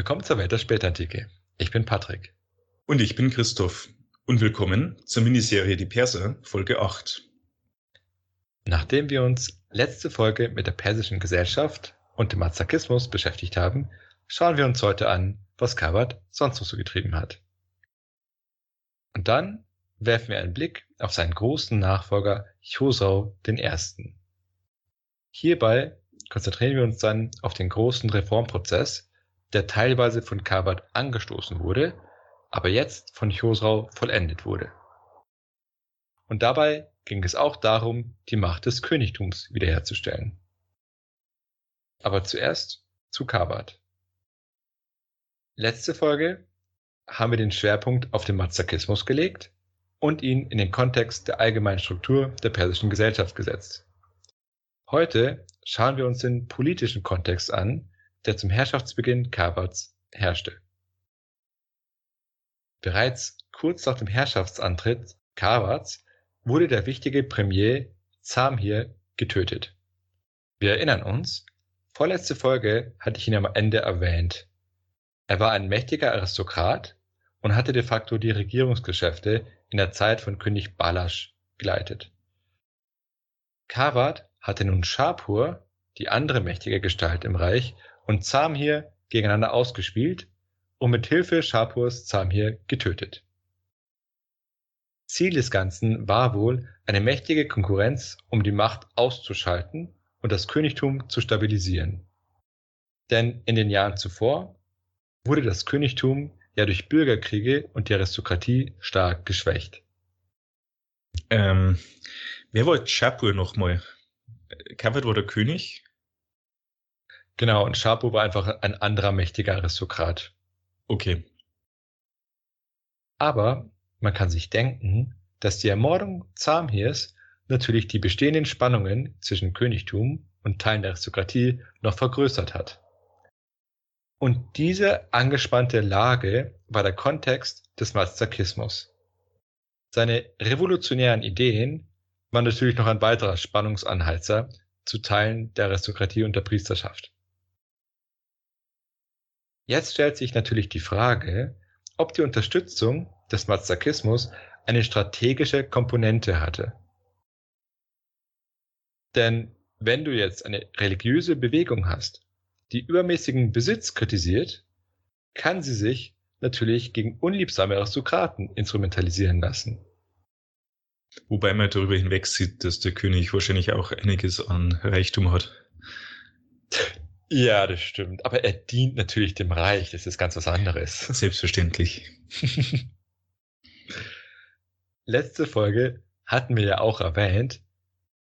Willkommen zur Welt der Spätantike. Ich bin Patrick. Und ich bin Christoph. Und willkommen zur Miniserie Die Perser, Folge 8. Nachdem wir uns letzte Folge mit der persischen Gesellschaft und dem Mazakismus beschäftigt haben, schauen wir uns heute an, was Kabat sonst noch so getrieben hat. Und dann werfen wir einen Blick auf seinen großen Nachfolger Chosrau I. Hierbei konzentrieren wir uns dann auf den großen Reformprozess, der teilweise von Kabat angestoßen wurde, aber jetzt von Chosrau vollendet wurde. Und dabei ging es auch darum, die Macht des Königtums wiederherzustellen. Aber zuerst zu Kabat. Letzte Folge haben wir den Schwerpunkt auf den Mazakismus gelegt und ihn in den Kontext der allgemeinen Struktur der persischen Gesellschaft gesetzt. Heute schauen wir uns den politischen Kontext an, der zum Herrschaftsbeginn Kabats herrschte. Bereits kurz nach dem Herrschaftsantritt Kabats wurde der wichtige Premier Zamhir getötet. Wir erinnern uns, vorletzte Folge hatte ich ihn am Ende erwähnt. Er war ein mächtiger Aristokrat und hatte de facto die Regierungsgeschäfte in der Zeit von König Balasch geleitet. Kavat hatte nun Schapur, die andere mächtige Gestalt im Reich, und Zamhir gegeneinander ausgespielt und mit Hilfe Schapurs Zamhir getötet. Ziel des Ganzen war wohl eine mächtige Konkurrenz, um die Macht auszuschalten und das Königtum zu stabilisieren. Denn in den Jahren zuvor wurde das Königtum ja durch Bürgerkriege und die Aristokratie stark geschwächt. Ähm, wer war Schapur nochmal? Kavit war der König? Genau, und Schapur war einfach ein anderer mächtiger Aristokrat. Okay. Aber man kann sich denken, dass die Ermordung Zamhirs natürlich die bestehenden Spannungen zwischen Königtum und Teilen der Aristokratie noch vergrößert hat. Und diese angespannte Lage war der Kontext des Mazakismus. Seine revolutionären Ideen waren natürlich noch ein weiterer Spannungsanheizer zu Teilen der Aristokratie und der Priesterschaft. Jetzt stellt sich natürlich die Frage, ob die Unterstützung des Mazakismus eine strategische Komponente hatte. Denn wenn du jetzt eine religiöse Bewegung hast, die übermäßigen Besitz kritisiert, kann sie sich natürlich gegen unliebsame Aristokraten instrumentalisieren lassen. Wobei man darüber hinweg sieht, dass der König wahrscheinlich auch einiges an Reichtum hat. Ja, das stimmt. Aber er dient natürlich dem Reich. Das ist ganz was anderes. Selbstverständlich. Letzte Folge hatten wir ja auch erwähnt,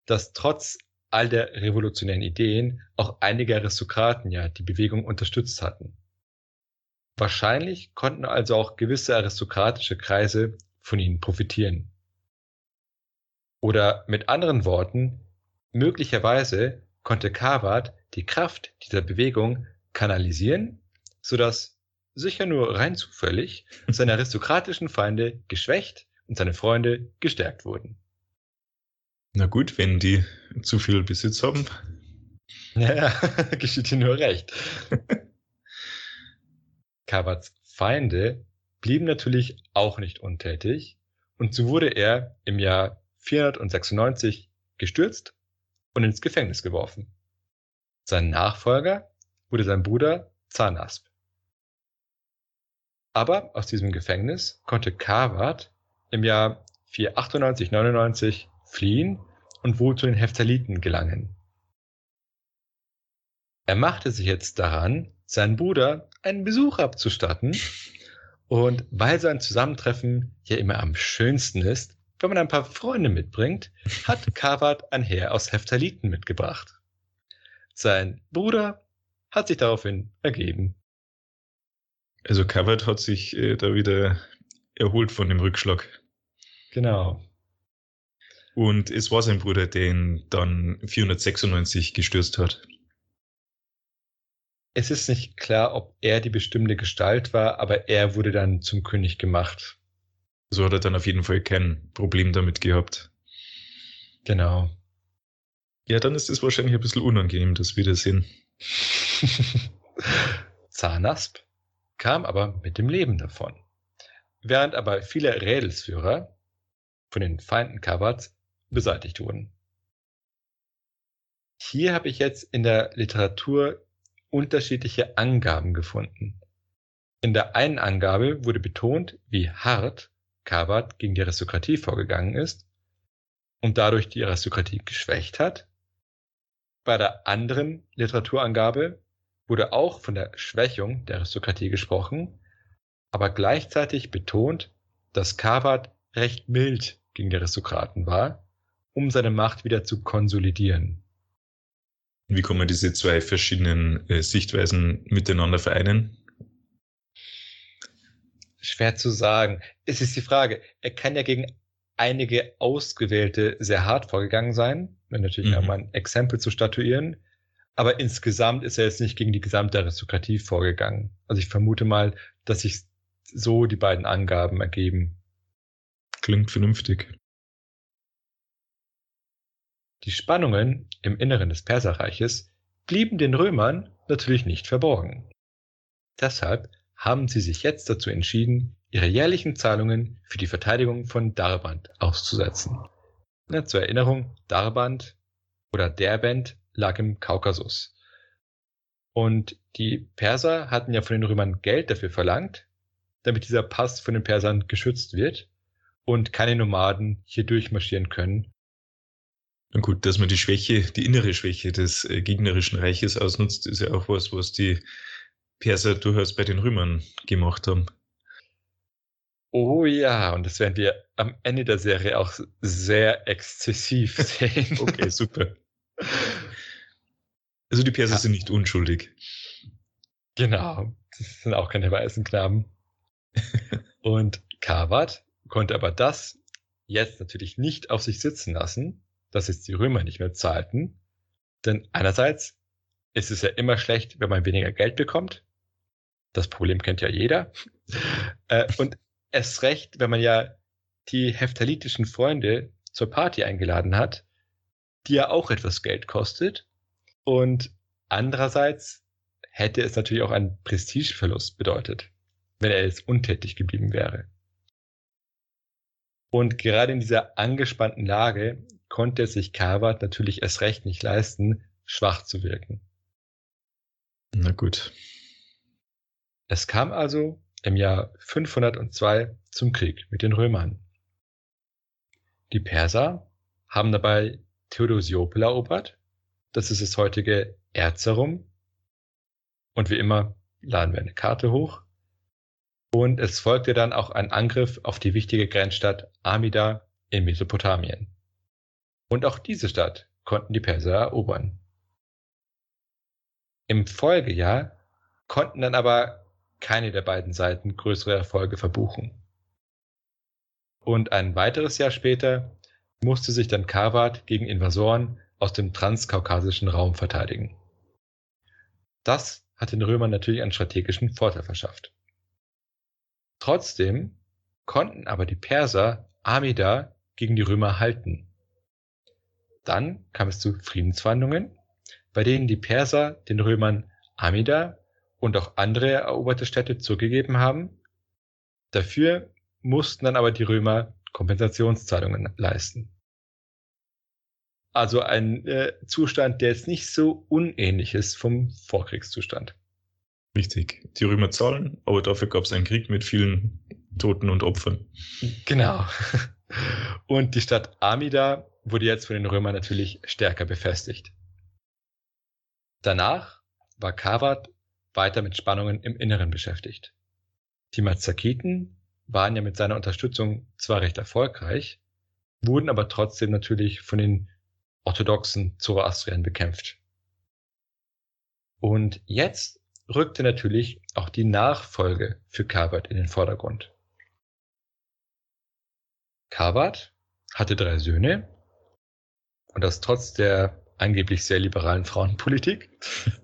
dass trotz all der revolutionären Ideen auch einige Aristokraten ja die Bewegung unterstützt hatten. Wahrscheinlich konnten also auch gewisse aristokratische Kreise von ihnen profitieren. Oder mit anderen Worten, möglicherweise konnte Kavat die Kraft dieser Bewegung kanalisieren, sodass sicher nur rein zufällig seine aristokratischen Feinde geschwächt und seine Freunde gestärkt wurden. Na gut, wenn die zu viel Besitz haben. Ja, geschieht ihnen nur recht. Kavats Feinde blieben natürlich auch nicht untätig und so wurde er im Jahr 496 gestürzt und ins Gefängnis geworfen. Sein Nachfolger wurde sein Bruder Zanasp. Aber aus diesem Gefängnis konnte Kavat im Jahr 498-99 fliehen und wohl zu den Heptaliten gelangen. Er machte sich jetzt daran, seinen Bruder einen Besuch abzustatten. Und weil sein Zusammentreffen ja immer am schönsten ist, wenn man ein paar Freunde mitbringt, hat Kavat ein Heer aus Heptaliten mitgebracht. Sein Bruder hat sich daraufhin ergeben. Also Kavat hat sich äh, da wieder erholt von dem Rückschlag. Genau. Und es war sein Bruder, der ihn dann 496 gestürzt hat. Es ist nicht klar, ob er die bestimmte Gestalt war, aber er wurde dann zum König gemacht. So hat er dann auf jeden Fall kein Problem damit gehabt. Genau. Ja, dann ist es wahrscheinlich ein bisschen unangenehm, das Wiedersehen. Zahnasp kam aber mit dem Leben davon. Während aber viele Rädelsführer von den Feinden Kabats beseitigt wurden. Hier habe ich jetzt in der Literatur unterschiedliche Angaben gefunden. In der einen Angabe wurde betont, wie hart Kabat gegen die Aristokratie vorgegangen ist und dadurch die Aristokratie geschwächt hat. Bei der anderen Literaturangabe wurde auch von der Schwächung der Aristokratie gesprochen, aber gleichzeitig betont, dass Kabat recht mild gegen die Aristokraten war, um seine Macht wieder zu konsolidieren. Wie kann man diese zwei verschiedenen äh, Sichtweisen miteinander vereinen? Schwer zu sagen. Es ist die Frage, er kann ja gegen einige Ausgewählte sehr hart vorgegangen sein, wenn natürlich mhm. auch mal ein Exempel zu statuieren. Aber insgesamt ist er jetzt nicht gegen die gesamte Aristokratie vorgegangen. Also ich vermute mal, dass sich so die beiden Angaben ergeben. Klingt vernünftig. Die Spannungen im Inneren des Perserreiches blieben den Römern natürlich nicht verborgen. Deshalb haben sie sich jetzt dazu entschieden, ihre jährlichen Zahlungen für die Verteidigung von Darband auszusetzen. Ja, zur Erinnerung, Darband oder Derbent lag im Kaukasus. Und die Perser hatten ja von den Römern Geld dafür verlangt, damit dieser Pass von den Persern geschützt wird und keine Nomaden hier durchmarschieren können na gut, dass man die Schwäche, die innere Schwäche des äh, gegnerischen Reiches ausnutzt, ist ja auch was, was die Perser durchaus bei den Römern gemacht haben. Oh ja, und das werden wir am Ende der Serie auch sehr exzessiv sehen. okay, super. Also die Perser ja. sind nicht unschuldig. Genau, das sind auch keine weißen Knaben. und Kavat konnte aber das jetzt natürlich nicht auf sich sitzen lassen dass jetzt die Römer nicht mehr zahlten. Denn einerseits ist es ja immer schlecht, wenn man weniger Geld bekommt. Das Problem kennt ja jeder. Äh, und erst recht, wenn man ja die heftalitischen Freunde zur Party eingeladen hat, die ja auch etwas Geld kostet. Und andererseits hätte es natürlich auch einen Prestigeverlust bedeutet, wenn er jetzt untätig geblieben wäre. Und gerade in dieser angespannten Lage konnte es sich Carvard natürlich erst recht nicht leisten, schwach zu wirken. Na gut. Es kam also im Jahr 502 zum Krieg mit den Römern. Die Perser haben dabei Theodosiopel erobert. Das ist das heutige Erzerum. Und wie immer laden wir eine Karte hoch. Und es folgte dann auch ein Angriff auf die wichtige Grenzstadt Amida in Mesopotamien. Und auch diese Stadt konnten die Perser erobern. Im Folgejahr konnten dann aber keine der beiden Seiten größere Erfolge verbuchen. Und ein weiteres Jahr später musste sich dann Karwat gegen Invasoren aus dem transkaukasischen Raum verteidigen. Das hat den Römern natürlich einen strategischen Vorteil verschafft. Trotzdem konnten aber die Perser Amida gegen die Römer halten dann kam es zu Friedensverhandlungen, bei denen die Perser den Römern Amida und auch andere eroberte Städte zurückgegeben haben. Dafür mussten dann aber die Römer Kompensationszahlungen leisten. Also ein äh, Zustand, der jetzt nicht so unähnlich ist vom Vorkriegszustand. Richtig. Die Römer zahlen, aber dafür gab es einen Krieg mit vielen Toten und Opfern. Genau. Und die Stadt Amida wurde jetzt von den Römern natürlich stärker befestigt. Danach war Kavat weiter mit Spannungen im Inneren beschäftigt. Die Mazakiten waren ja mit seiner Unterstützung zwar recht erfolgreich, wurden aber trotzdem natürlich von den orthodoxen Zoroastriern bekämpft. Und jetzt rückte natürlich auch die Nachfolge für Kabat in den Vordergrund. Kabat hatte drei Söhne und das trotz der angeblich sehr liberalen Frauenpolitik.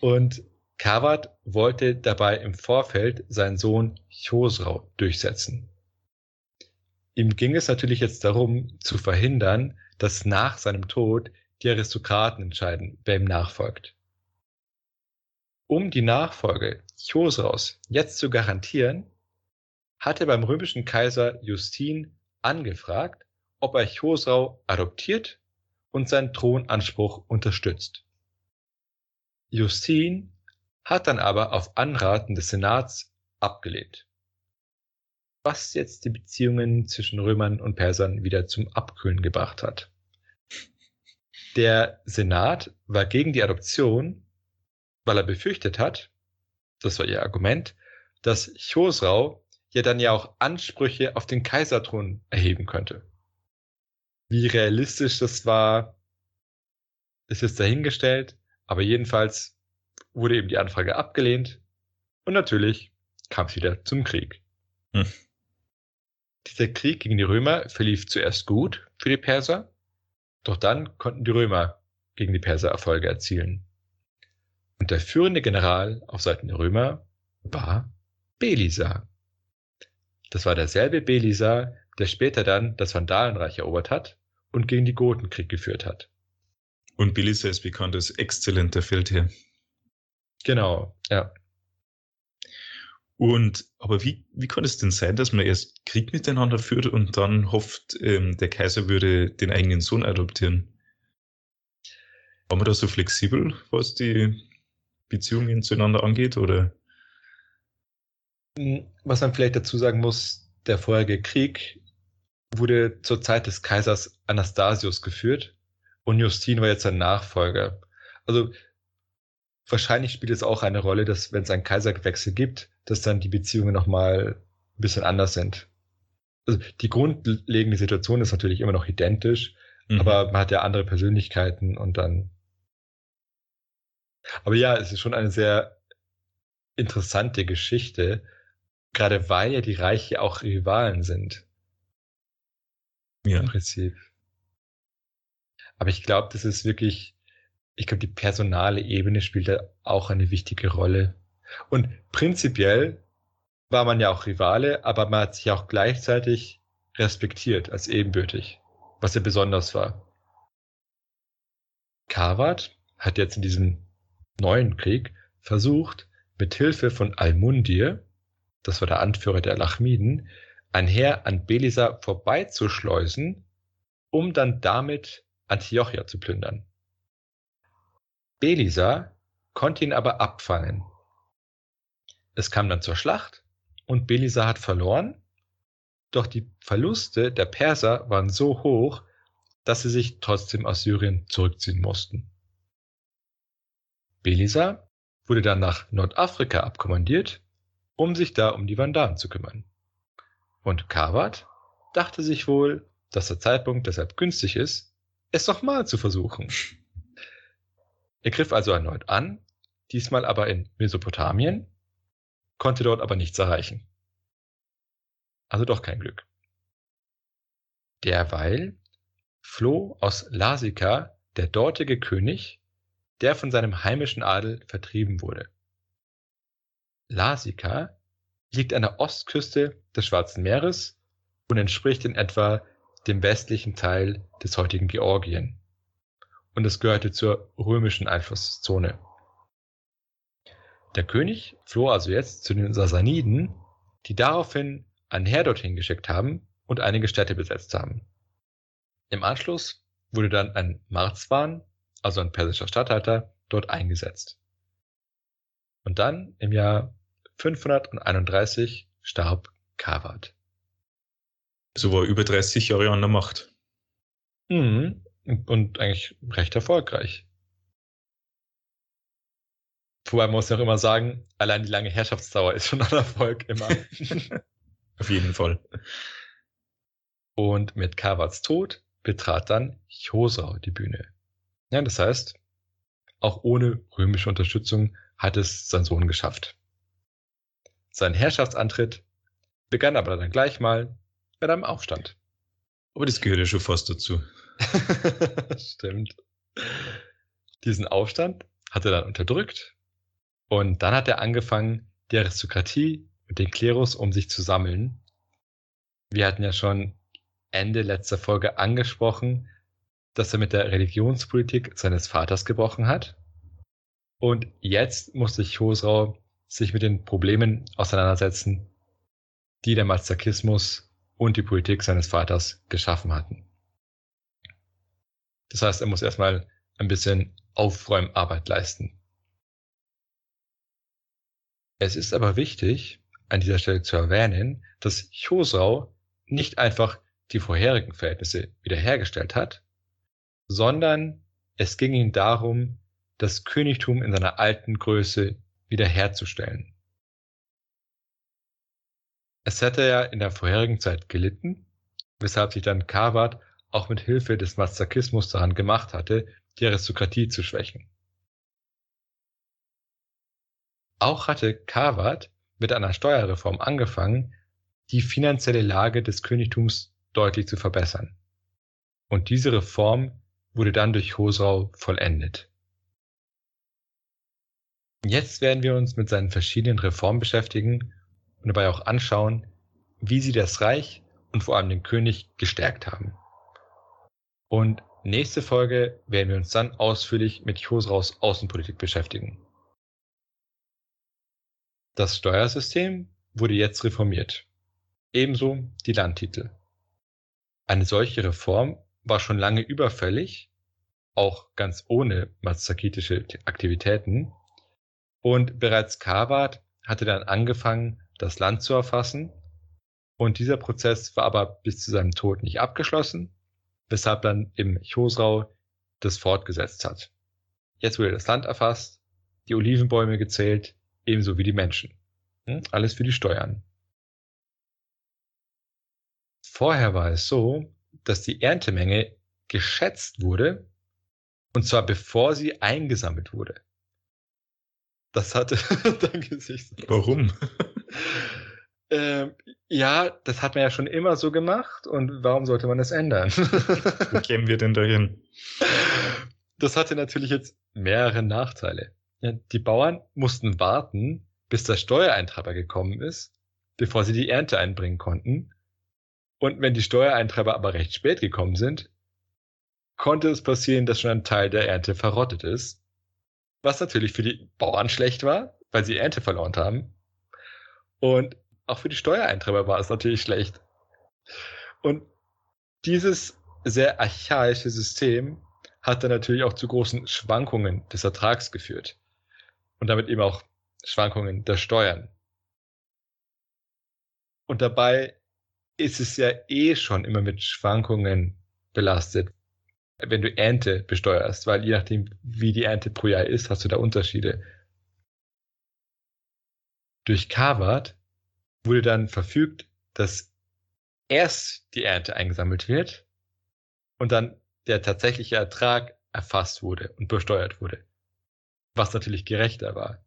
Und Kavat wollte dabei im Vorfeld seinen Sohn Chosrau durchsetzen. Ihm ging es natürlich jetzt darum, zu verhindern, dass nach seinem Tod die Aristokraten entscheiden, wer ihm nachfolgt. Um die Nachfolge Chosraus jetzt zu garantieren, hat er beim römischen Kaiser Justin angefragt, ob er Chosrau adoptiert und seinen Thronanspruch unterstützt. Justin hat dann aber auf Anraten des Senats abgelehnt. Was jetzt die Beziehungen zwischen Römern und Persern wieder zum Abkühlen gebracht hat. Der Senat war gegen die Adoption, weil er befürchtet hat, das war ihr Argument, dass Chosrau ja dann ja auch Ansprüche auf den Kaiserthron erheben könnte. Wie realistisch das war, ist jetzt dahingestellt, aber jedenfalls wurde eben die Anfrage abgelehnt und natürlich kam es wieder zum Krieg. Hm. Dieser Krieg gegen die Römer verlief zuerst gut für die Perser, doch dann konnten die Römer gegen die Perser Erfolge erzielen. Und der führende General auf Seiten der Römer war Belisar. Das war derselbe Belisar, der später dann das Vandalenreich erobert hat und gegen die Goten Krieg geführt hat. Und Belisar ist bekannt als exzellenter Feldherr. Genau, ja. Und aber wie, wie kann es denn sein, dass man erst Krieg miteinander führt und dann hofft, ähm, der Kaiser würde den eigenen Sohn adoptieren? War man da so flexibel, was die Beziehungen zueinander angeht, oder? Hm, was man vielleicht dazu sagen muss, der vorherige Krieg wurde zur Zeit des Kaisers Anastasius geführt und Justin war jetzt sein Nachfolger. Also wahrscheinlich spielt es auch eine Rolle, dass wenn es einen Kaiserwechsel gibt, dass dann die Beziehungen nochmal ein bisschen anders sind. Also die grundlegende Situation ist natürlich immer noch identisch, mhm. aber man hat ja andere Persönlichkeiten und dann. Aber ja, es ist schon eine sehr interessante Geschichte, gerade weil ja die Reiche auch Rivalen sind. Ja. Im Prinzip. Aber ich glaube, das ist wirklich ich glaube, die personale Ebene spielt da auch eine wichtige Rolle. Und prinzipiell war man ja auch Rivale, aber man hat sich auch gleichzeitig respektiert als ebenbürtig, was ja besonders war. Karwat hat jetzt in diesem neuen Krieg versucht, mit Hilfe von Almundir, das war der Anführer der Lachmiden, ein Heer an Belisa vorbeizuschleusen, um dann damit Antiochia zu plündern. Belisar konnte ihn aber abfangen. Es kam dann zur Schlacht und Belisar hat verloren, doch die Verluste der Perser waren so hoch, dass sie sich trotzdem aus Syrien zurückziehen mussten. Belisar wurde dann nach Nordafrika abkommandiert, um sich da um die Vandalen zu kümmern. Und Kawat dachte sich wohl, dass der Zeitpunkt deshalb günstig ist, es nochmal zu versuchen. Er griff also erneut an, diesmal aber in Mesopotamien, konnte dort aber nichts erreichen. Also doch kein Glück. Derweil floh aus Lasika der dortige König, der von seinem heimischen Adel vertrieben wurde. Lasika liegt an der Ostküste des Schwarzen Meeres und entspricht in etwa dem westlichen Teil des heutigen Georgien und es gehörte zur römischen Einflusszone. Der König floh also jetzt zu den Sasaniden, die daraufhin ein Heer dorthin geschickt haben und einige Städte besetzt haben. Im Anschluss wurde dann ein Marzwan, also ein persischer Statthalter, dort eingesetzt. Und dann im Jahr 531 starb Kawat. So war über 30 Jahre an der Macht. Mhm und eigentlich recht erfolgreich. Wobei man muss ja auch immer sagen, allein die lange Herrschaftsdauer ist schon ein Erfolg immer. Auf jeden Fall. Und mit Kawats Tod betrat dann Chosrau die Bühne. Ja, das heißt, auch ohne römische Unterstützung hat es sein Sohn geschafft. Sein Herrschaftsantritt begann aber dann gleich mal mit einem Aufstand. Aber das gehört ja schon fast dazu. Stimmt. Diesen Aufstand hat er dann unterdrückt und dann hat er angefangen, die Aristokratie und den Klerus um sich zu sammeln. Wir hatten ja schon Ende letzter Folge angesprochen, dass er mit der Religionspolitik seines Vaters gebrochen hat. Und jetzt musste sich Chosrau sich mit den Problemen auseinandersetzen, die der Mazakismus und die Politik seines Vaters geschaffen hatten. Das heißt, er muss erstmal ein bisschen Aufräumarbeit leisten. Es ist aber wichtig, an dieser Stelle zu erwähnen, dass Chosrau nicht einfach die vorherigen Verhältnisse wiederhergestellt hat, sondern es ging ihm darum, das Königtum in seiner alten Größe wiederherzustellen. Es hätte ja in der vorherigen Zeit gelitten, weshalb sich dann Kawat auch mit Hilfe des Mazakismus daran gemacht hatte, die Aristokratie zu schwächen. Auch hatte Kawat mit einer Steuerreform angefangen, die finanzielle Lage des Königtums deutlich zu verbessern. Und diese Reform wurde dann durch Hosrau vollendet. Jetzt werden wir uns mit seinen verschiedenen Reformen beschäftigen und dabei auch anschauen, wie sie das Reich und vor allem den König gestärkt haben. Und nächste Folge werden wir uns dann ausführlich mit Chosraus Außenpolitik beschäftigen. Das Steuersystem wurde jetzt reformiert. Ebenso die Landtitel. Eine solche Reform war schon lange überfällig, auch ganz ohne mazakitische Aktivitäten. Und bereits Kawat hatte dann angefangen, das Land zu erfassen. Und dieser Prozess war aber bis zu seinem Tod nicht abgeschlossen, weshalb dann im Chosrau das fortgesetzt hat. Jetzt wurde das Land erfasst, die Olivenbäume gezählt, ebenso wie die Menschen. Hm? Alles für die Steuern. Vorher war es so, dass die Erntemenge geschätzt wurde, und zwar bevor sie eingesammelt wurde. Das hatte dein Gesicht. Warum? Ähm, ja, das hat man ja schon immer so gemacht und warum sollte man das ändern? Wie kämen wir denn dahin? Das hatte natürlich jetzt mehrere Nachteile. Ja, die Bauern mussten warten, bis der Steuereintreiber gekommen ist, bevor sie die Ernte einbringen konnten. Und wenn die Steuereintreiber aber recht spät gekommen sind, konnte es passieren, dass schon ein Teil der Ernte verrottet ist. Was natürlich für die Bauern schlecht war, weil sie Ernte verloren haben. Und auch für die Steuereintreiber war es natürlich schlecht. Und dieses sehr archaische System hat dann natürlich auch zu großen Schwankungen des Ertrags geführt. Und damit eben auch Schwankungen der Steuern. Und dabei ist es ja eh schon immer mit Schwankungen belastet, wenn du Ernte besteuerst, weil je nachdem, wie die Ernte pro Jahr ist, hast du da Unterschiede. Durch Kawat wurde dann verfügt, dass erst die Ernte eingesammelt wird und dann der tatsächliche Ertrag erfasst wurde und besteuert wurde. Was natürlich gerechter war.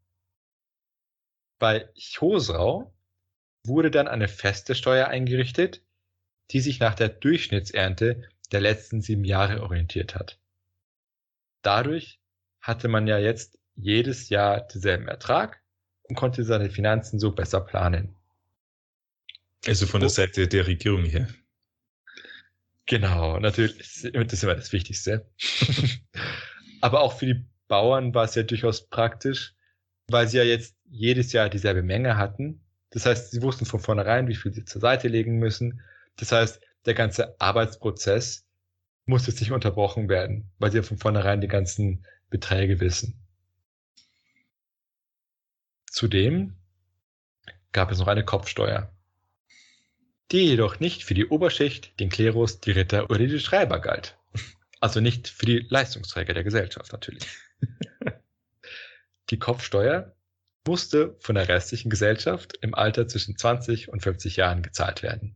Bei Chosrau wurde dann eine feste Steuer eingerichtet, die sich nach der Durchschnittsernte der letzten sieben Jahre orientiert hat. Dadurch hatte man ja jetzt jedes Jahr denselben Ertrag und konnte seine Finanzen so besser planen. Also von der Seite der Regierung her. Genau, natürlich, das ist immer das Wichtigste. Aber auch für die Bauern war es ja durchaus praktisch, weil sie ja jetzt jedes Jahr dieselbe Menge hatten. Das heißt, sie wussten von vornherein, wie viel sie zur Seite legen müssen. Das heißt, der ganze Arbeitsprozess muss jetzt nicht unterbrochen werden, weil sie ja von vornherein die ganzen Beträge wissen. Zudem gab es noch eine Kopfsteuer, die jedoch nicht für die Oberschicht, den Klerus, die Ritter oder die Schreiber galt. Also nicht für die Leistungsträger der Gesellschaft natürlich. Die Kopfsteuer musste von der restlichen Gesellschaft im Alter zwischen 20 und 50 Jahren gezahlt werden.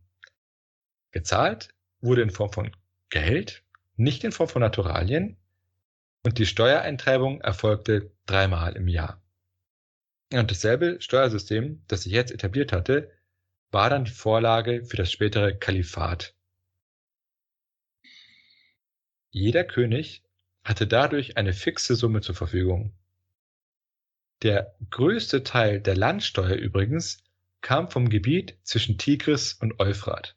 Gezahlt wurde in Form von Geld, nicht in Form von Naturalien, und die Steuereintreibung erfolgte dreimal im Jahr. Und dasselbe Steuersystem, das sich jetzt etabliert hatte, war dann die Vorlage für das spätere Kalifat. Jeder König hatte dadurch eine fixe Summe zur Verfügung. Der größte Teil der Landsteuer übrigens kam vom Gebiet zwischen Tigris und Euphrat.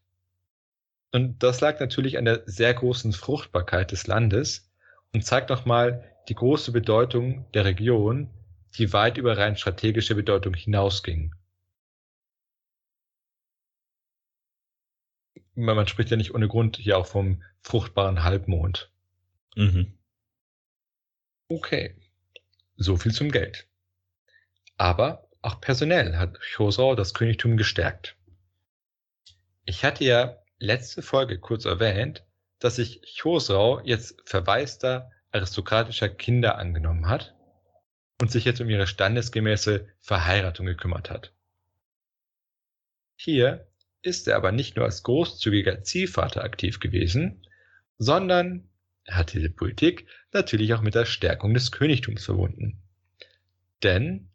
Und das lag natürlich an der sehr großen Fruchtbarkeit des Landes und zeigt nochmal die große Bedeutung der Region die weit über rein strategische Bedeutung hinausgingen. Man spricht ja nicht ohne Grund hier auch vom fruchtbaren Halbmond. Mhm. Okay, so viel zum Geld. Aber auch personell hat Chosrau das Königtum gestärkt. Ich hatte ja letzte Folge kurz erwähnt, dass sich Chosrau jetzt verwaister aristokratischer Kinder angenommen hat und sich jetzt um ihre standesgemäße Verheiratung gekümmert hat. Hier ist er aber nicht nur als großzügiger Ziehvater aktiv gewesen, sondern er hat diese Politik natürlich auch mit der Stärkung des Königtums verbunden. Denn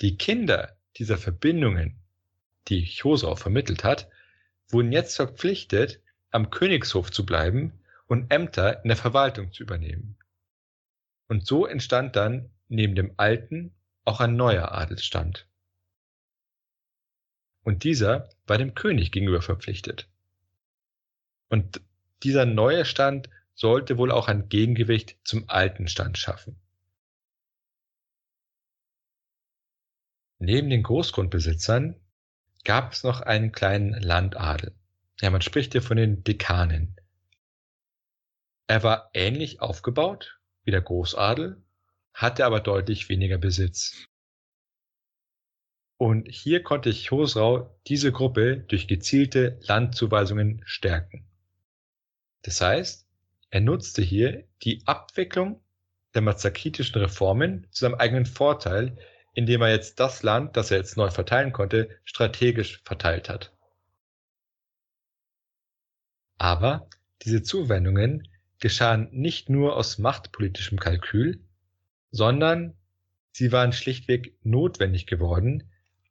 die Kinder dieser Verbindungen, die Chosau vermittelt hat, wurden jetzt verpflichtet, am Königshof zu bleiben und Ämter in der Verwaltung zu übernehmen. Und so entstand dann neben dem alten auch ein neuer Adelsstand. Und dieser war dem König gegenüber verpflichtet. Und dieser neue Stand sollte wohl auch ein Gegengewicht zum alten Stand schaffen. Neben den Großgrundbesitzern gab es noch einen kleinen Landadel. Ja, man spricht hier von den Dekanen. Er war ähnlich aufgebaut wie der Großadel, hatte aber deutlich weniger Besitz. Und hier konnte Chosrau diese Gruppe durch gezielte Landzuweisungen stärken. Das heißt, er nutzte hier die Abwicklung der mazakitischen Reformen zu seinem eigenen Vorteil, indem er jetzt das Land, das er jetzt neu verteilen konnte, strategisch verteilt hat. Aber diese Zuwendungen geschahen nicht nur aus machtpolitischem Kalkül, sondern sie waren schlichtweg notwendig geworden,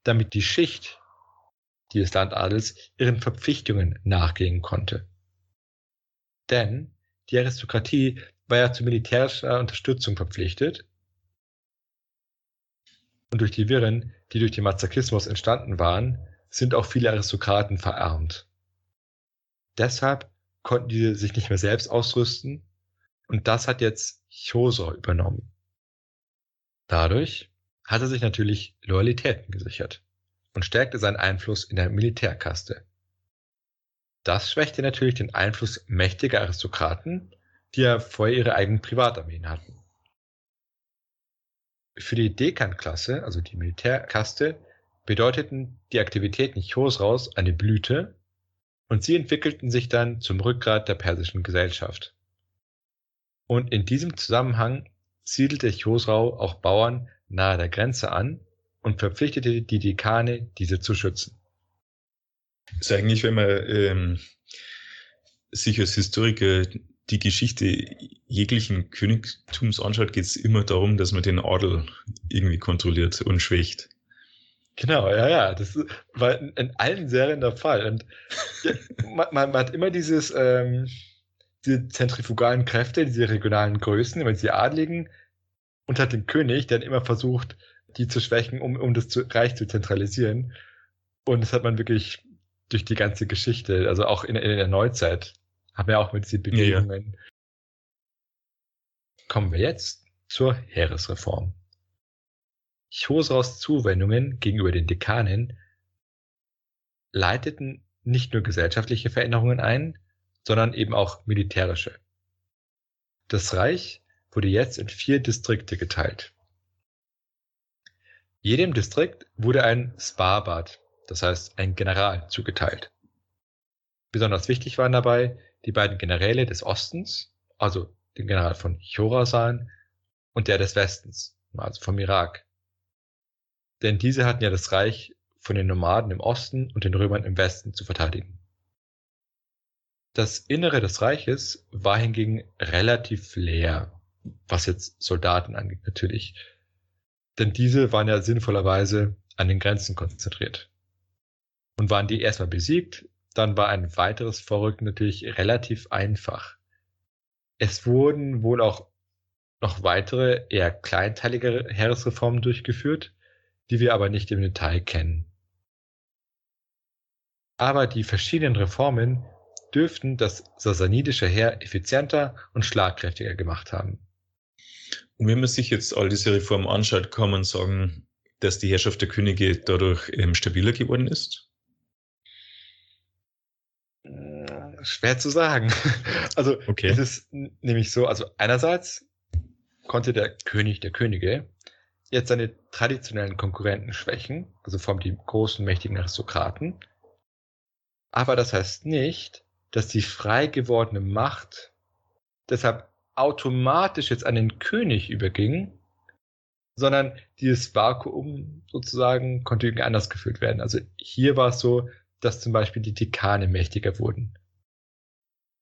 damit die Schicht des Landadels ihren Verpflichtungen nachgehen konnte. Denn die Aristokratie war ja zu militärischer Unterstützung verpflichtet und durch die Wirren, die durch den Mazakismus entstanden waren, sind auch viele Aristokraten verarmt. Deshalb konnten die sich nicht mehr selbst ausrüsten und das hat jetzt Chosor übernommen. Dadurch hat er sich natürlich Loyalitäten gesichert und stärkte seinen Einfluss in der Militärkaste. Das schwächte natürlich den Einfluss mächtiger Aristokraten, die ja vorher ihre eigenen Privatarmeen hatten. Für die Dekan-Klasse, also die Militärkaste, bedeuteten die Aktivitäten Chosraus eine Blüte und sie entwickelten sich dann zum Rückgrat der persischen Gesellschaft. Und in diesem Zusammenhang siedelte Chosrau auch Bauern nahe der Grenze an und verpflichtete die Dekane, diese zu schützen. Also eigentlich, wenn man ähm, sich als Historiker die Geschichte jeglichen Königtums anschaut, geht es immer darum, dass man den Adel irgendwie kontrolliert und schwächt. Genau, ja, ja. Das war in allen Serien der Fall. Und ja, man, man, hat immer dieses, ähm, diese zentrifugalen Kräfte, diese regionalen Größen, immer diese Adligen unter dem König, der immer versucht, die zu schwächen, um, um das zu, Reich zu zentralisieren. Und das hat man wirklich durch die ganze Geschichte, also auch in, in der Neuzeit, haben wir auch mit diesen Bewegungen. Ja, ja. Kommen wir jetzt zur Heeresreform. Chosraus Zuwendungen gegenüber den Dekanen leiteten nicht nur gesellschaftliche Veränderungen ein, sondern eben auch militärische. Das Reich wurde jetzt in vier Distrikte geteilt. Jedem Distrikt wurde ein Sparbat, das heißt ein General, zugeteilt. Besonders wichtig waren dabei die beiden Generäle des Ostens, also den General von Chorasan und der des Westens, also vom Irak. Denn diese hatten ja das Reich von den Nomaden im Osten und den Römern im Westen zu verteidigen. Das Innere des Reiches war hingegen relativ leer, was jetzt Soldaten angeht natürlich. Denn diese waren ja sinnvollerweise an den Grenzen konzentriert. Und waren die erstmal besiegt, dann war ein weiteres Vorrücken natürlich relativ einfach. Es wurden wohl auch noch weitere, eher kleinteilige Heeresreformen durchgeführt, die wir aber nicht im Detail kennen. Aber die verschiedenen Reformen dürften das sasanidische Heer effizienter und schlagkräftiger gemacht haben. Und wenn man sich jetzt all diese Reformen anschaut, kann man sagen, dass die Herrschaft der Könige dadurch ähm, stabiler geworden ist? Äh, schwer zu sagen. Also Okay. es ist nämlich so, also einerseits konnte der König der Könige jetzt seine traditionellen Konkurrenten schwächen, also vor allem die großen, mächtigen Aristokraten. Aber das heißt nicht, dass die frei gewordene Macht deshalb automatisch jetzt an den König überging, sondern dieses Vakuum sozusagen konnte irgendwie anders gefüllt werden. Also hier war es so, dass zum Beispiel die Dekane mächtiger wurden.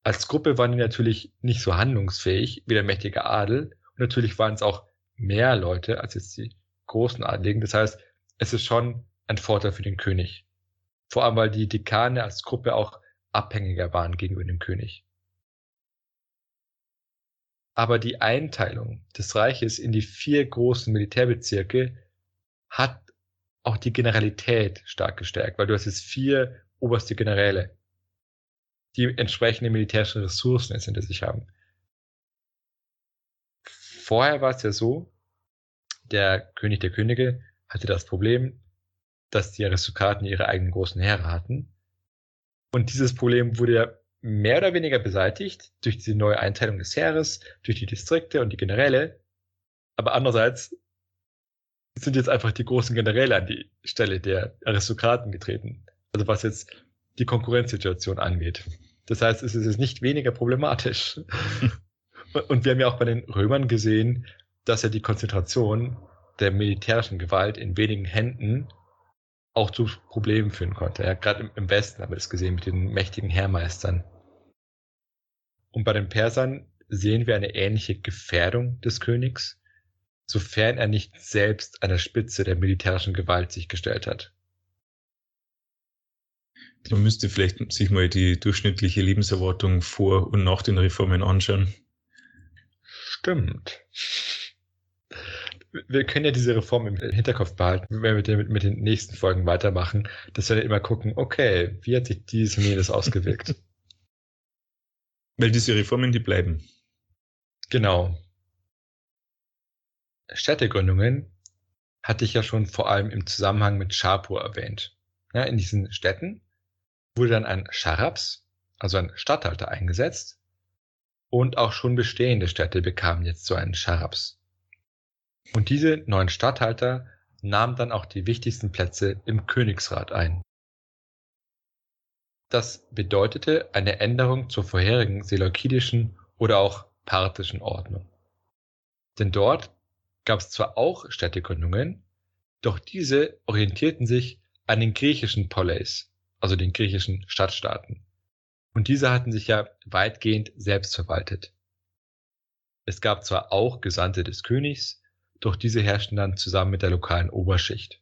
Als Gruppe waren die natürlich nicht so handlungsfähig wie der mächtige Adel und natürlich waren es auch mehr Leute als jetzt die großen Adligen. Das heißt, es ist schon ein Vorteil für den König. Vor allem, weil die Dekane als Gruppe auch abhängiger waren gegenüber dem König. Aber die Einteilung des Reiches in die vier großen Militärbezirke hat auch die Generalität stark gestärkt, weil du hast jetzt vier oberste Generäle, die entsprechende militärischen Ressourcen jetzt hinter sich haben. Vorher war es ja so, der König der Könige hatte das Problem, dass die Aristokraten ihre eigenen großen Heere hatten. Und dieses Problem wurde ja mehr oder weniger beseitigt durch die neue Einteilung des Heeres, durch die Distrikte und die Generäle. Aber andererseits sind jetzt einfach die großen Generäle an die Stelle der Aristokraten getreten. Also was jetzt die Konkurrenzsituation angeht. Das heißt, es ist jetzt nicht weniger problematisch. Und wir haben ja auch bei den Römern gesehen, dass ja die Konzentration der militärischen Gewalt in wenigen Händen auch zu Problemen führen konnte. Ja, gerade im, Westen haben wir das gesehen mit den mächtigen Heermeistern. Und bei den Persern sehen wir eine ähnliche Gefährdung des Königs, sofern er nicht selbst an der Spitze der militärischen Gewalt sich gestellt hat. Man müsste vielleicht sich mal die durchschnittliche Lebenserwartung vor und nach den Reformen anschauen. Stimmt. Wir können ja diese Reform im Hinterkopf behalten, wenn wir mit den, mit den nächsten Folgen weitermachen, dass wir dann immer gucken, okay, wie hat sich dieses und jenes ausgewirkt? Weil diese Reformen, die bleiben. Genau. Städtegründungen hatte ich ja schon vor allem im Zusammenhang mit Schapur erwähnt. Ja, in diesen Städten wurde dann ein Scharaps, also ein Statthalter, eingesetzt. Und auch schon bestehende Städte bekamen jetzt so einen Scharaps. Und diese neuen Statthalter nahmen dann auch die wichtigsten Plätze im Königsrat ein. Das bedeutete eine Änderung zur vorherigen seleukidischen oder auch parthischen Ordnung. Denn dort gab es zwar auch Städtegründungen, doch diese orientierten sich an den griechischen Poleis, also den griechischen Stadtstaaten. Und diese hatten sich ja weitgehend selbst verwaltet. Es gab zwar auch Gesandte des Königs, doch diese herrschten dann zusammen mit der lokalen Oberschicht.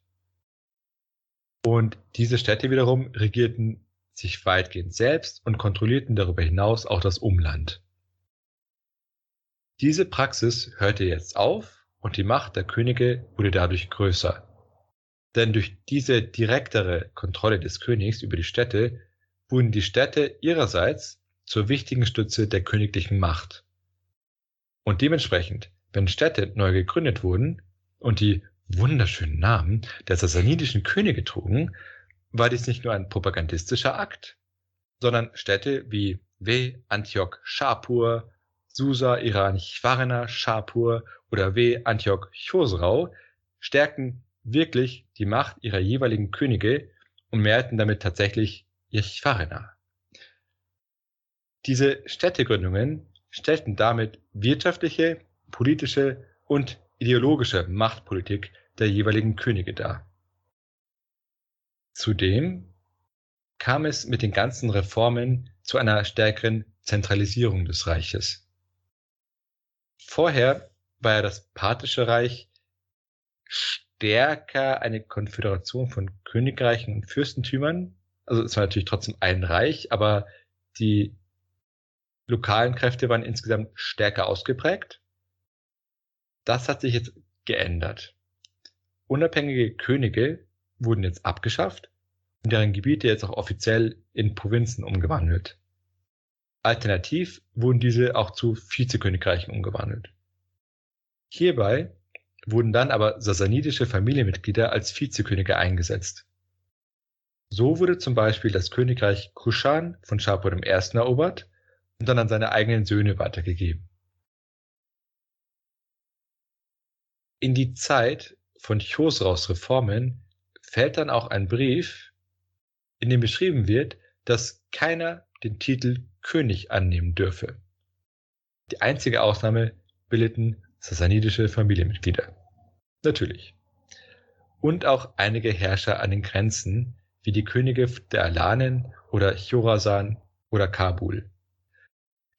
Und diese Städte wiederum regierten sich weitgehend selbst und kontrollierten darüber hinaus auch das Umland. Diese Praxis hörte jetzt auf und die Macht der Könige wurde dadurch größer. Denn durch diese direktere Kontrolle des Königs über die Städte wurden die Städte ihrerseits zur wichtigen Stütze der königlichen Macht. Und dementsprechend, wenn Städte neu gegründet wurden und die wunderschönen Namen der sassanidischen Könige trugen, war dies nicht nur ein propagandistischer Akt, sondern Städte wie W. Antioch Shapur, Susa Iran Chwarna Shapur oder W. Antioch Chosrau stärkten wirklich die Macht ihrer jeweiligen Könige und mehrten damit tatsächlich ihr Chwarna. Diese Städtegründungen stellten damit wirtschaftliche, politische und ideologische Machtpolitik der jeweiligen Könige dar. Zudem kam es mit den ganzen Reformen zu einer stärkeren Zentralisierung des Reiches. Vorher war ja das Parthische Reich stärker eine Konföderation von Königreichen und Fürstentümern. Also es war natürlich trotzdem ein Reich, aber die lokalen Kräfte waren insgesamt stärker ausgeprägt. Das hat sich jetzt geändert. Unabhängige Könige wurden jetzt abgeschafft und deren Gebiete jetzt auch offiziell in Provinzen umgewandelt. Alternativ wurden diese auch zu Vizekönigreichen umgewandelt. Hierbei wurden dann aber sasanidische Familienmitglieder als Vizekönige eingesetzt. So wurde zum Beispiel das Königreich Kushan von Schapur I. erobert und dann an seine eigenen Söhne weitergegeben. In die Zeit von Chosraus Reformen fällt dann auch ein Brief, in dem beschrieben wird, dass keiner den Titel König annehmen dürfe. Die einzige Ausnahme bildeten sassanidische Familienmitglieder. Natürlich. Und auch einige Herrscher an den Grenzen, wie die Könige der Alanen oder Chorasan oder Kabul.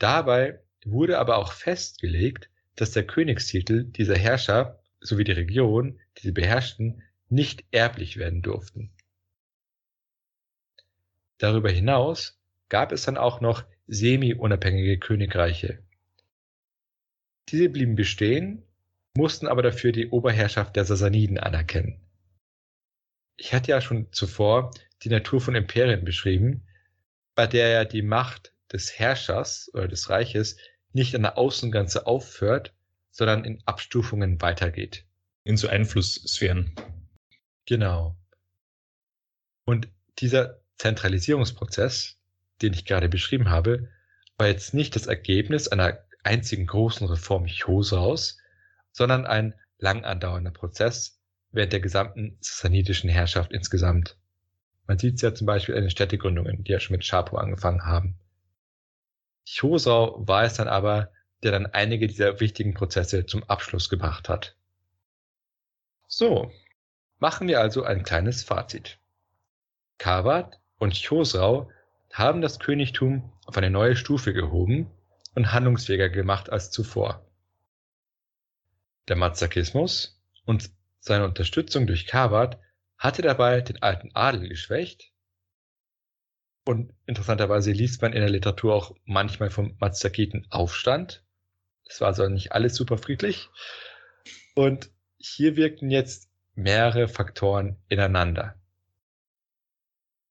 Dabei wurde aber auch festgelegt, dass der Königstitel dieser Herrscher sowie die Region, die sie beherrschten, nicht erblich werden durften. Darüber hinaus gab es dann auch noch semi-unabhängige Königreiche. Diese blieben bestehen, mussten aber dafür die Oberherrschaft der Sassaniden anerkennen. Ich hatte ja schon zuvor die Natur von Imperien beschrieben, bei der ja die Macht des Herrschers oder des Reiches nicht an der Außengrenze aufhört, sondern in Abstufungen weitergeht. In so Einflusssphären. Genau. Und dieser Zentralisierungsprozess, den ich gerade beschrieben habe, war jetzt nicht das Ergebnis einer einzigen großen Reform Chosaus, sondern ein lang andauernder Prozess während der gesamten sassanidischen Herrschaft insgesamt. Man sieht es ja zum Beispiel an den Städtegründungen, die ja schon mit Shapur angefangen haben. Chosau war es dann aber, der dann einige dieser wichtigen Prozesse zum Abschluss gebracht hat. So, machen wir also ein kleines Fazit. Kavat und Chosrau haben das Königtum auf eine neue Stufe gehoben und handlungsfähiger gemacht als zuvor. Der Mazakismus und seine Unterstützung durch Kavat hatte dabei den alten Adel geschwächt und interessanterweise liest man in der Literatur auch manchmal vom Mazakiten-Aufstand. Es war also nicht alles super friedlich. Und hier wirkten jetzt mehrere Faktoren ineinander.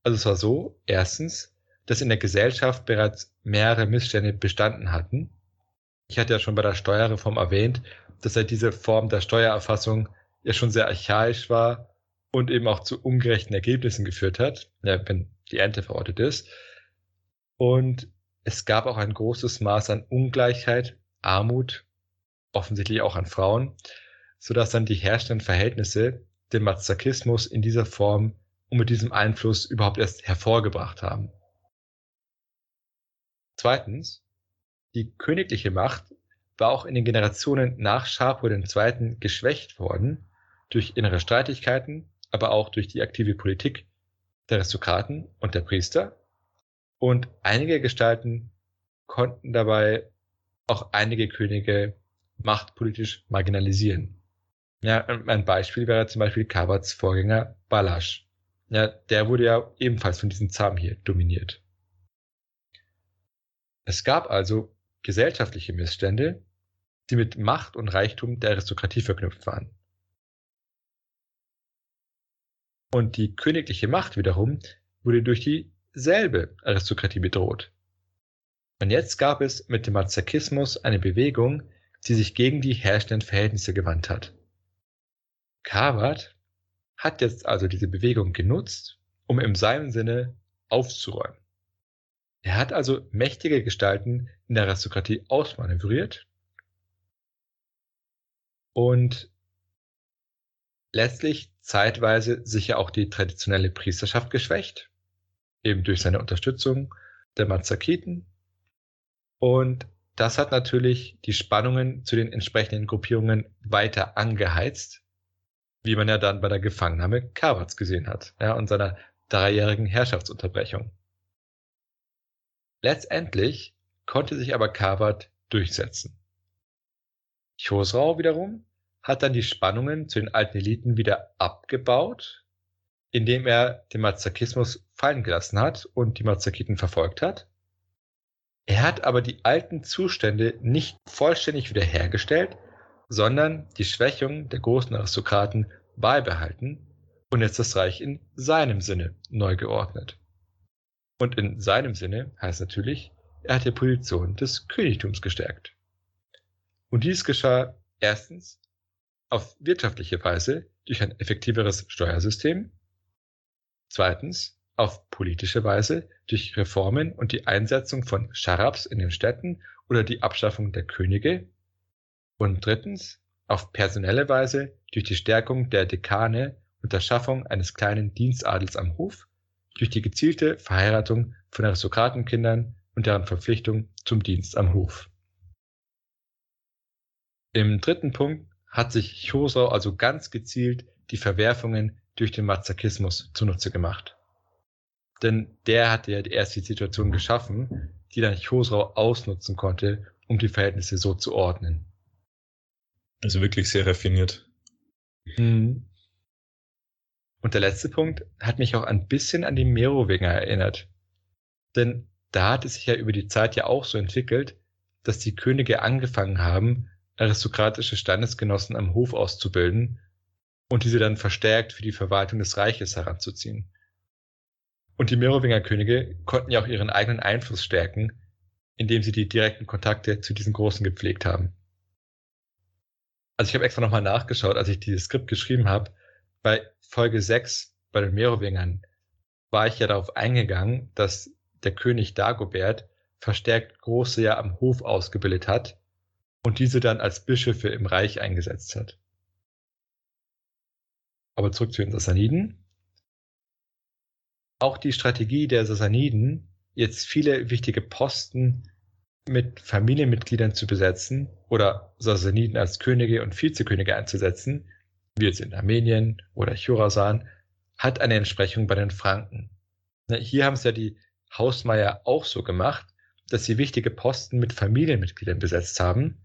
Also es war so, erstens, dass in der Gesellschaft bereits mehrere Missstände bestanden hatten. Ich hatte ja schon bei der Steuerreform erwähnt, dass ja diese Form der Steuererfassung ja schon sehr archaisch war und eben auch zu ungerechten Ergebnissen geführt hat, ja, wenn die Ente verortet ist. Und es gab auch ein großes Maß an Ungleichheit, Armut, offensichtlich auch an Frauen, sodass dann die herrschenden Verhältnisse den Mazakismus in dieser Form und mit diesem Einfluss überhaupt erst hervorgebracht haben. Zweitens, die königliche Macht war auch in den Generationen nach Schapur II. geschwächt worden durch innere Streitigkeiten, aber auch durch die aktive Politik der Aristokraten und der Priester. Und einige Gestalten konnten dabei auch einige Könige machtpolitisch marginalisieren. Ja, ein Beispiel wäre zum Beispiel Kabats Vorgänger Balasch. Ja, der wurde ja ebenfalls von diesem Zam hier dominiert. Es gab also gesellschaftliche Missstände, die mit Macht und Reichtum der Aristokratie verknüpft waren. Und die königliche Macht wiederum wurde durch dieselbe Aristokratie bedroht. Und jetzt gab es mit dem Mazakismus eine Bewegung, die sich gegen die herrschenden Verhältnisse gewandt hat. Kavat hat jetzt also diese Bewegung genutzt, um in seinem Sinne aufzuräumen. Er hat also mächtige Gestalten in der Aristokratie ausmanövriert und letztlich zeitweise sicher auch die traditionelle Priesterschaft geschwächt, eben durch seine Unterstützung der Mazakiten. Und das hat natürlich die Spannungen zu den entsprechenden Gruppierungen weiter angeheizt, wie man ja dann bei der Gefangennahme Kavats gesehen hat, ja, und seiner dreijährigen Herrschaftsunterbrechung. Letztendlich konnte sich aber Kavat durchsetzen. Chosrau wiederum hat dann die Spannungen zu den alten Eliten wieder abgebaut, indem er den Mazakismus fallen gelassen hat und die Mazakiten verfolgt hat. Er hat aber die alten Zustände nicht vollständig wiederhergestellt, sondern die Schwächung der großen Aristokraten beibehalten und jetzt das Reich in seinem Sinne neu geordnet. Und in seinem Sinne heißt natürlich, er hat die Position des Königtums gestärkt. Und dies geschah Erstens auf wirtschaftliche Weise durch ein effektiveres Steuersystem. Zweitens auf politische Weise durch Reformen und die Einsetzung von Scharabs in den Städten oder die Abschaffung der Könige. Und drittens auf personelle Weise durch die Stärkung der Dekane und der Schaffung eines kleinen Dienstadels am Hof, durch die gezielte Verheiratung von Aristokratenkindern und deren Verpflichtung zum Dienst am Hof. Im dritten Punkt hat sich Chosrau also ganz gezielt die Verwerfungen durch den Mazakismus zunutze gemacht. Denn der hatte ja erst die Situation geschaffen, die dann Chosrau ausnutzen konnte, um die Verhältnisse so zu ordnen. Also wirklich sehr raffiniert. Mhm. Und der letzte Punkt hat mich auch ein bisschen an die Merowinger erinnert. Denn da hat es sich ja über die Zeit ja auch so entwickelt, dass die Könige angefangen haben, aristokratische Standesgenossen am Hof auszubilden und diese dann verstärkt für die Verwaltung des Reiches heranzuziehen. Und die Merowinger Könige konnten ja auch ihren eigenen Einfluss stärken, indem sie die direkten Kontakte zu diesen Großen gepflegt haben. Also ich habe extra nochmal nachgeschaut, als ich dieses Skript geschrieben habe. Bei Folge 6 bei den Merowingern war ich ja darauf eingegangen, dass der König Dagobert verstärkt Große ja am Hof ausgebildet hat und diese dann als Bischöfe im Reich eingesetzt hat. Aber zurück zu den Sassaniden. Auch die Strategie der Sassaniden, jetzt viele wichtige Posten mit Familienmitgliedern zu besetzen oder Sassaniden als Könige und Vizekönige einzusetzen, wie jetzt in Armenien oder Chorasan, hat eine Entsprechung bei den Franken. Hier haben es ja die Hausmeier auch so gemacht, dass sie wichtige Posten mit Familienmitgliedern besetzt haben,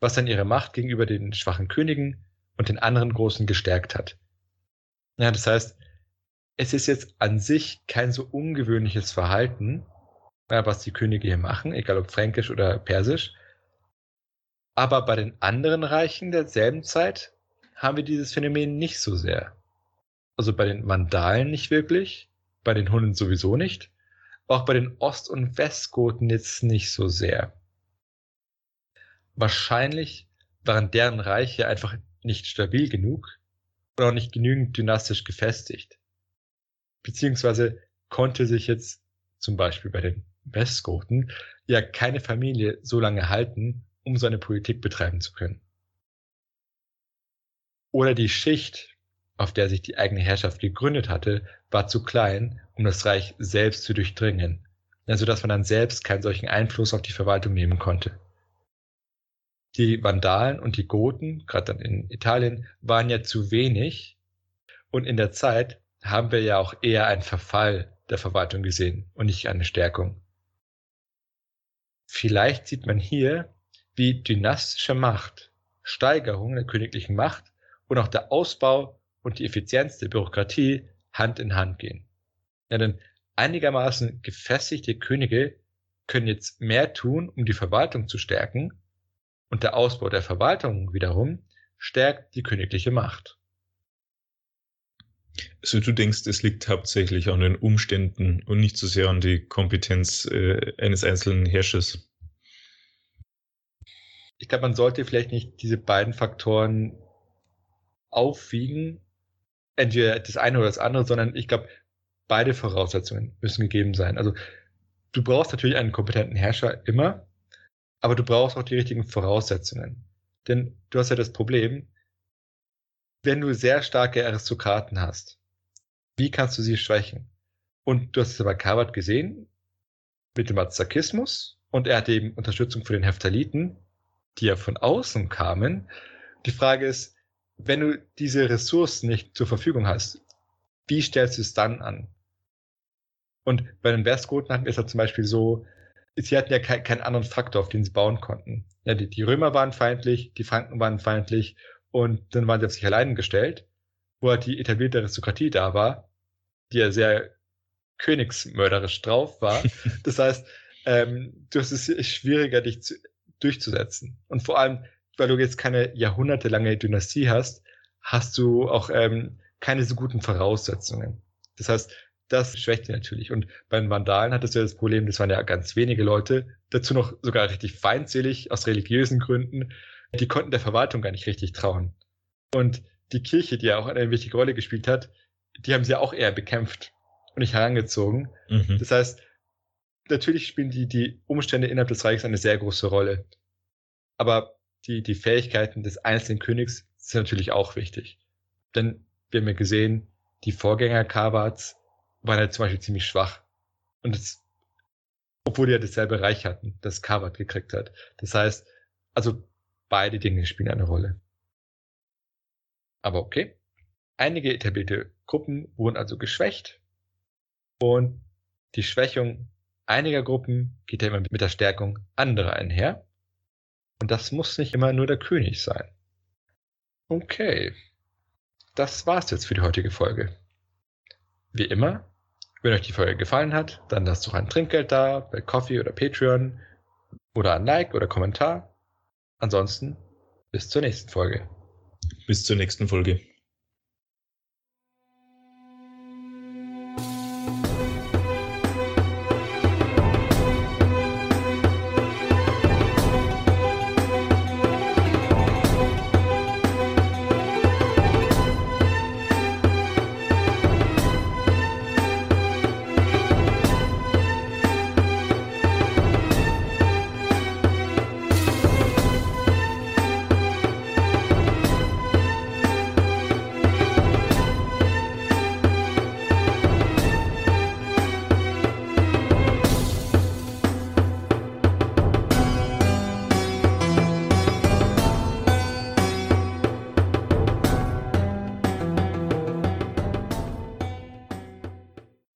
was dann ihre Macht gegenüber den schwachen Königen und den anderen Großen gestärkt hat. Ja, das heißt, es ist jetzt an sich kein so ungewöhnliches Verhalten, was die Könige hier machen, egal ob fränkisch oder persisch. Aber bei den anderen Reichen derselben Zeit haben wir dieses Phänomen nicht so sehr. Also bei den Mandalen nicht wirklich, bei den Hunden sowieso nicht, auch bei den Ost- und Westgoten jetzt nicht so sehr. Wahrscheinlich waren deren Reiche einfach nicht stabil genug oder auch nicht genügend dynastisch gefestigt beziehungsweise konnte sich jetzt zum Beispiel bei den Westgoten ja keine Familie so lange halten, um seine Politik betreiben zu können. Oder die Schicht, auf der sich die eigene Herrschaft gegründet hatte, war zu klein, um das Reich selbst zu durchdringen, also dass man dann selbst keinen solchen Einfluss auf die Verwaltung nehmen konnte. Die Vandalen und die Goten, gerade dann in Italien, waren ja zu wenig und in der Zeit haben wir ja auch eher einen Verfall der Verwaltung gesehen und nicht eine Stärkung. Vielleicht sieht man hier, wie dynastische Macht, Steigerung der königlichen Macht und auch der Ausbau und die Effizienz der Bürokratie Hand in Hand gehen. Ja, denn einigermaßen gefestigte Könige können jetzt mehr tun, um die Verwaltung zu stärken, und der Ausbau der Verwaltung wiederum stärkt die königliche Macht. Also du denkst, es liegt hauptsächlich an den Umständen und nicht so sehr an die Kompetenz äh, eines einzelnen Herrschers. Ich glaube, man sollte vielleicht nicht diese beiden Faktoren aufwiegen, entweder das eine oder das andere, sondern ich glaube, beide Voraussetzungen müssen gegeben sein. Also du brauchst natürlich einen kompetenten Herrscher immer, aber du brauchst auch die richtigen Voraussetzungen. Denn du hast ja das Problem, wenn du sehr starke Aristokraten hast, wie kannst du sie schwächen? Und du hast es bei Kabat gesehen, mit dem Azakismus, und er hatte eben Unterstützung für den Heftaliten, die ja von außen kamen. Die Frage ist, wenn du diese Ressourcen nicht zur Verfügung hast, wie stellst du es dann an? Und bei den Westgoten hatten wir es ja zum Beispiel so, sie hatten ja keinen anderen Faktor, auf den sie bauen konnten. Ja, die, die Römer waren feindlich, die Franken waren feindlich und dann waren sie auf sich allein gestellt, wo halt die etablierte Aristokratie da war, die ja sehr königsmörderisch drauf war. das heißt, ähm, du hast es schwieriger, dich zu, durchzusetzen. Und vor allem, weil du jetzt keine jahrhundertelange Dynastie hast, hast du auch ähm, keine so guten Voraussetzungen. Das heißt, das schwächt dich natürlich. Und bei den Vandalen hattest du ja das Problem, das waren ja ganz wenige Leute, dazu noch sogar richtig feindselig aus religiösen Gründen. Die konnten der Verwaltung gar nicht richtig trauen. Und die Kirche, die ja auch eine wichtige Rolle gespielt hat, die haben sie auch eher bekämpft und nicht herangezogen. Mhm. Das heißt, natürlich spielen die, die Umstände innerhalb des Reichs eine sehr große Rolle. Aber die, die Fähigkeiten des einzelnen Königs sind natürlich auch wichtig. Denn wir haben ja gesehen, die Vorgänger Kavats waren halt zum Beispiel ziemlich schwach. Und das, obwohl die ja dasselbe Reich hatten, das Kavat gekriegt hat. Das heißt, also beide Dinge spielen eine Rolle. Aber okay. Einige etablierte Gruppen wurden also geschwächt und die Schwächung einiger Gruppen geht ja immer mit der Stärkung anderer einher. Und das muss nicht immer nur der König sein. Okay. Das war's jetzt für die heutige Folge. Wie immer, wenn euch die Folge gefallen hat, dann lasst doch ein Trinkgeld da bei Coffee oder Patreon oder ein Like oder Kommentar. Ansonsten bis zur nächsten Folge. Bis zur nächsten Folge.